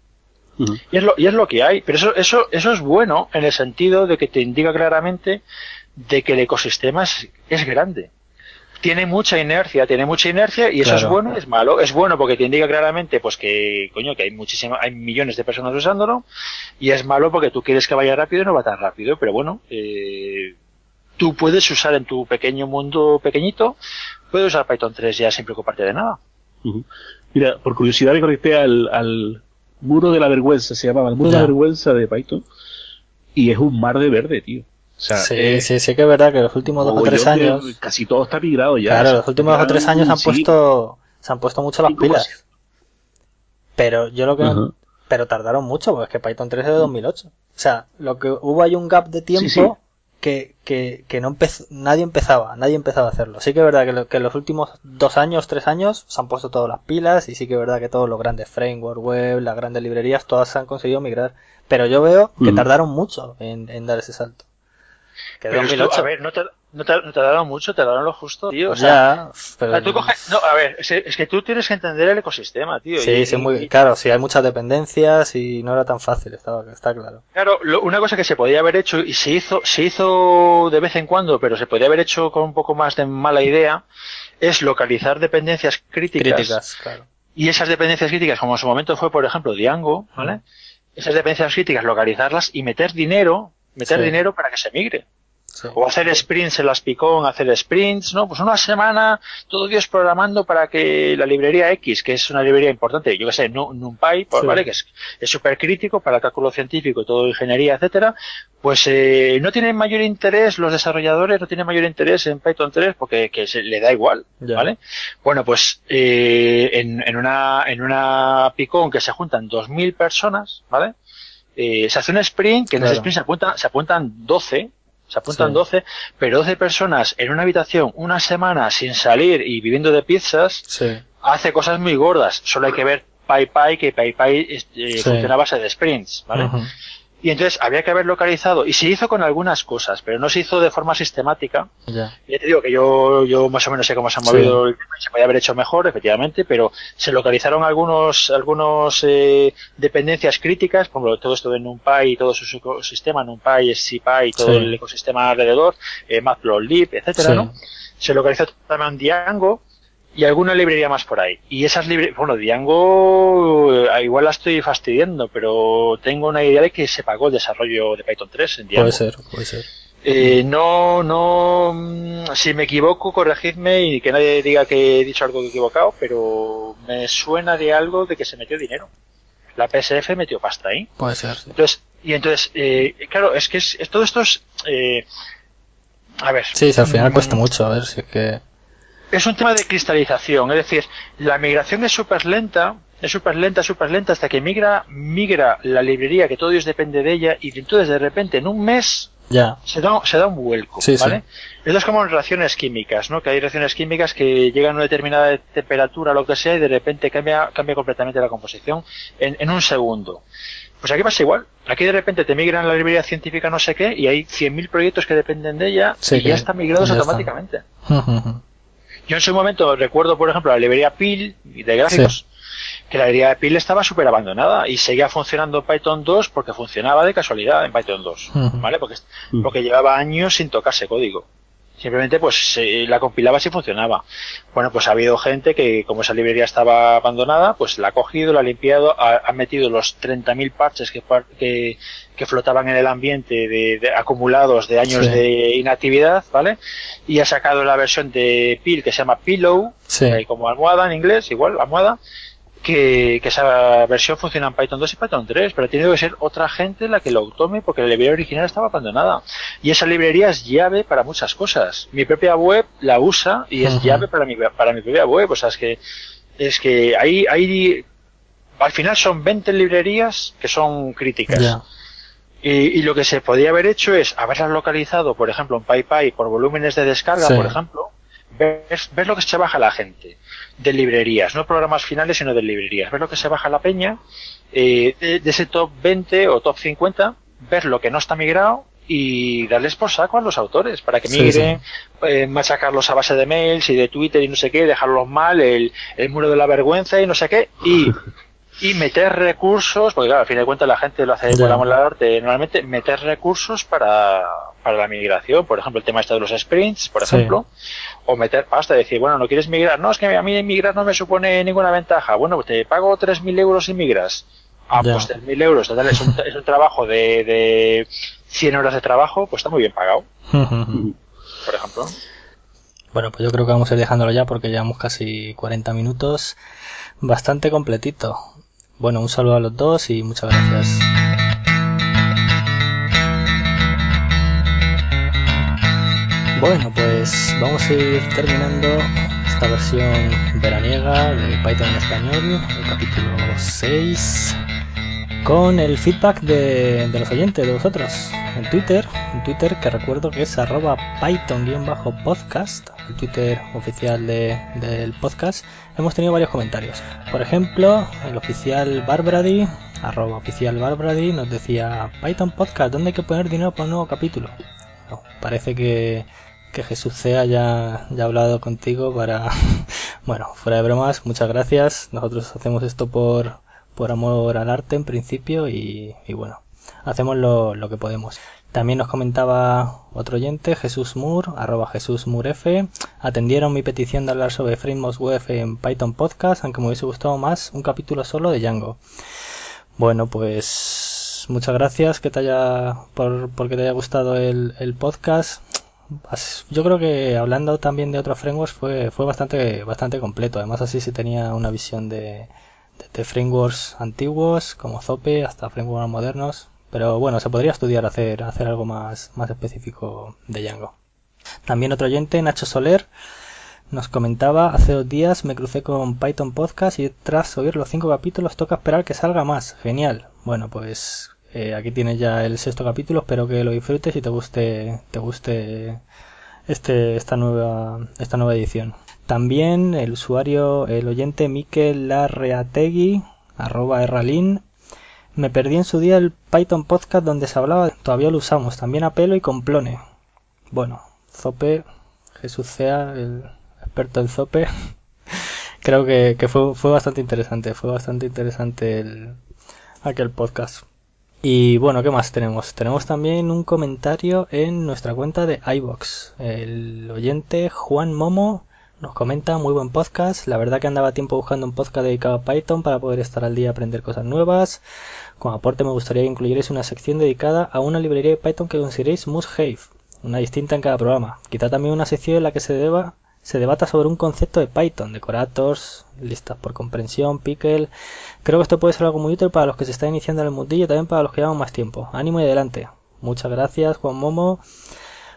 Y es lo, y es lo que hay, pero eso, eso, eso es bueno en el sentido de que te indica claramente de que el ecosistema es, es grande. Tiene mucha inercia, tiene mucha inercia y eso es bueno y es malo. Es bueno porque te indica claramente pues que coño que hay muchísimo, hay millones de personas usándolo y es malo porque tú quieres que vaya rápido y no va tan rápido, pero bueno, eh, tú puedes usar en tu pequeño mundo pequeñito, puedes usar Python 3 ya sin preocuparte de nada. Mira, por curiosidad me conecté al, al muro de la vergüenza, se llamaba el muro de la vergüenza de Python y es un mar de verde, tío sí, sí, sí que es verdad que los últimos dos o tres años. Casi todo está migrado ya. Claro, los últimos dos o tres años han puesto, se han puesto mucho las pilas. Pero yo lo que. Pero tardaron mucho, porque es que Python 3 es de 2008. O sea, lo que hubo hay un gap de tiempo Que, que, que, no empezó, nadie empezaba, nadie empezaba a hacerlo. Sí que es verdad que, que en los últimos dos años, tres años, se han puesto todas las pilas y sí que es verdad que todos los grandes frameworks web, las grandes librerías, todas se han conseguido migrar. Pero yo veo que tardaron mucho en, en dar ese salto. Que pero a ver, no te, no, te, no te dado mucho, te dado lo justo, tío. O sea, pero... tú coges, no, a ver, es, que tú tienes que entender el ecosistema, tío. Sí, sí, muy, claro, sí, hay muchas dependencias y no era tan fácil, está, está claro. Claro, una cosa que se podía haber hecho y se hizo, se hizo de vez en cuando, pero se podía haber hecho con un poco más de mala idea, es localizar dependencias críticas. Críticas, claro. Y esas dependencias críticas, como en su momento fue, por ejemplo, Django, ¿vale? Esas dependencias críticas, localizarlas y meter dinero, meter dinero para que se migre. O hacer sprints en las Picón, hacer sprints, ¿no? Pues una semana, todo Dios programando para que la librería X, que es una librería importante, yo que sé, NumPy, pues, ¿vale? Que es súper crítico para el cálculo científico, todo ingeniería, etcétera, pues eh, no tienen mayor interés, los desarrolladores no tienen mayor interés en Python 3 porque que se, le da igual, ¿vale? Bueno, pues eh, en, en, una, en una Picón que se juntan 2.000 personas, ¿vale? Eh, se hace un sprint, que en ese sprint se apuntan, se apuntan 12, se apuntan 12, pero 12 personas en una habitación una semana sin salir y viviendo de pizzas, hace cosas muy gordas. Solo hay que ver PyPy, que PyPy eh, funciona a base de sprints, ¿vale? Y entonces había que haber localizado, y se hizo con algunas cosas, pero no se hizo de forma sistemática. Ya. Ya te digo que yo, yo más o menos sé cómo se ha movido el tema se podía haber hecho mejor, efectivamente, pero se localizaron algunos, algunos eh, dependencias críticas, por ejemplo, todo esto de NumPy y todo su ecosistema, NumPy, SciPy y todo Sí. el ecosistema alrededor, eh, Matplotlib, etcétera, Sí. ¿no? Se localizó también Django y alguna librería más por ahí. Y esas librerías, bueno, Django, eh, igual la estoy fastidiando, pero tengo una idea de que se pagó el desarrollo de Python 3 en Django. Puede ser, puede ser. Eh, no, no, mm, si me equivoco, corregidme y que nadie diga que he dicho algo equivocado, pero me suena de algo de que se metió dinero. La PSF metió pasta ahí. Puede ser. sí. Entonces, y entonces, eh, claro, es que es, es- todo esto es, eh, a ver. Sí, sí, al final mm, cuesta mucho, a ver si es que... Es un tema de cristalización, es decir, la migración es súper lenta, es súper lenta, súper lenta, hasta que migra, migra la librería, que todo Dios depende de ella, y entonces de repente en un mes Ya. se da, se da un vuelco, Sí, sí. ¿vale? Esto es como en reacciones químicas, ¿no? Que hay reacciones químicas que llegan a una determinada temperatura, lo que sea, y de repente cambia, cambia completamente la composición en, en un segundo. Pues aquí pasa igual. Aquí de repente te migran la librería científica no sé qué, y hay 100.000 proyectos que dependen de ella, Sí, y que ya están migrados ya automáticamente. Yo en su momento recuerdo, por ejemplo, la librería PIL de gráficos, que la librería PIL estaba súper abandonada y seguía funcionando Python 2 porque funcionaba de casualidad en Python 2, Ujú. ¿vale? Porque, porque llevaba años sin tocarse código. Simplemente pues se- la compilaba si funcionaba. Bueno, pues ha habido gente que como esa librería estaba abandonada, pues la ha cogido, la ha limpiado, ha, ha metido los 30.000 parches que, que, que flotaban en el ambiente de, de- acumulados de años Sí. de inactividad, ¿vale? Y ha sacado la versión de Pil que se llama Pillow, Sí. eh, como almohada en inglés, igual, almohada, que, que esa versión funciona en Python 2 y Python 3, pero tenido que ser otra gente la que lo tome porque la librería original estaba abandonada. Y esa librería es llave para muchas cosas. Mi propia web la usa y es llave para mi, para mi propia web. O sea, es que, es que hay, hay, al final son 20 librerías que son críticas. Y, y lo que se podía haber hecho es haberlas localizado, por ejemplo, en PyPy por volúmenes de descarga, Sí. por ejemplo, ver, ver lo que se baja la gente de librerías, no programas finales, sino de librerías, ver lo que se baja la peña, eh, de, de ese top 20 o top 50, ver lo que no está migrado y darles por saco a los autores para que Sí, migren, eh, machacarlos a base de mails y de Twitter y no sé qué, dejarlos mal, el, el muro de la vergüenza y no sé qué, y y meter recursos, porque claro, al fin de cuentas la gente lo hace por amor al arte, normalmente meter recursos para, para la migración, por ejemplo, el tema este de los sprints, por Sí. ejemplo, o meter pasta, decir, bueno, no quieres migrar, no, es que a mí migrar no me supone ninguna ventaja, bueno, pues te pago 3.000 euros y migras. Ah, Ya. pues 3.000 euros, total, es un, es un trabajo de, de 100 horas de trabajo, pues está muy bien pagado, por ejemplo. Bueno, pues yo creo que vamos a ir dejándolo ya porque llevamos casi 40 minutos. Bastante completito. Bueno, un saludo a los dos y muchas gracias. Bueno, pues vamos a ir terminando esta versión veraniega de Python en español, el capítulo 6, con el feedback de, los oyentes, de vosotros, en Twitter, en Twitter que recuerdo que es arroba python-podcast, el Twitter oficial de- del podcast, hemos tenido varios comentarios. Por ejemplo, el oficial Barbrady, arroba oficial Barbrady, nos decía Python Podcast, ¿dónde hay que poner dinero para un nuevo capítulo? Parece que, que Jesús Cea ya, ya ha hablado contigo para... bueno, fuera de bromas, muchas gracias. Nosotros hacemos esto por, por amor al arte en principio y, y bueno, hacemos lo, lo que podemos. También nos comentaba otro oyente, Jesús Moore, arroba Jesús Muref, atendieron mi petición de hablar sobre Frameworks Web en Python Podcast, aunque me hubiese gustado más un capítulo solo de Django. Bueno, pues muchas gracias que te haya por porque te haya gustado el, el podcast. Yo creo que hablando también de otros frameworks fue fue bastante bastante completo. Además así se tenía una visión de, de, de frameworks antiguos como Zope hasta frameworks modernos. Pero bueno, se podría estudiar hacer hacer algo más más específico de Django. También otro oyente, Nacho Soler, nos comentaba, hace dos días me crucé con Python Podcast y tras oír los cinco capítulos toca esperar que salga más. Genial. Bueno, pues eh, aquí tienes ya el sexto capítulo, espero que lo disfrutes y te guste, te guste este, esta nueva, esta nueva edición. También el usuario, el oyente Mikel Larreategui, arroba erralin, Me perdí en su día el Python podcast donde se hablaba, todavía lo usamos, también a pelo y con plone. Bueno, Zope, Jesús Cea, el experto en Zope, creo que, fue, fue bastante interesante, fue bastante interesante el, aquel podcast. Y bueno, ¿qué más tenemos? Tenemos también un comentario en nuestra cuenta de iBox. El oyente Juan Momo nos comenta muy buen podcast. La verdad que andaba tiempo buscando un podcast dedicado a Python para poder estar al día aprender cosas nuevas. Como aporte me gustaría que incluyerais una sección dedicada a una librería de Python que consideréis must have, una distinta en cada programa. Quizá también una sección en la que se deba se debata sobre un concepto de Python, decorators, listas por comprensión, pickle. Creo que esto puede ser algo muy útil para los que se están iniciando en el mundillo y también para los que llevan más tiempo. Ánimo y adelante. Muchas gracias, Juan Momo.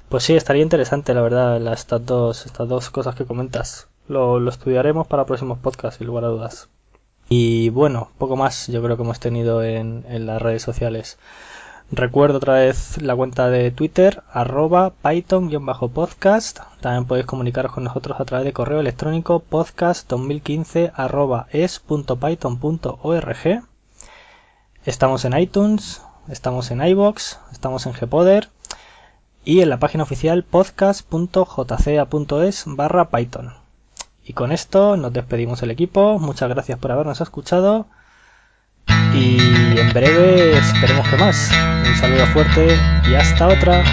Pues sí, estaría interesante, la verdad, estas dos, estas dos cosas que comentas. Lo, lo estudiaremos para próximos podcasts, sin lugar a dudas. Y bueno, poco más yo creo que hemos tenido en, en las redes sociales. Recuerdo otra vez la cuenta de Twitter, arroba python-podcast. También podéis comunicaros con nosotros a través de correo electrónico podcast2015 arroba es.python.org. Estamos en iTunes, estamos en iBox, estamos en Gpoder y en la página oficial podcast.jca.es barra Python. Y con esto nos despedimos el equipo. Muchas gracias por habernos escuchado y en breve esperemos que más. Un saludo fuerte y hasta otra.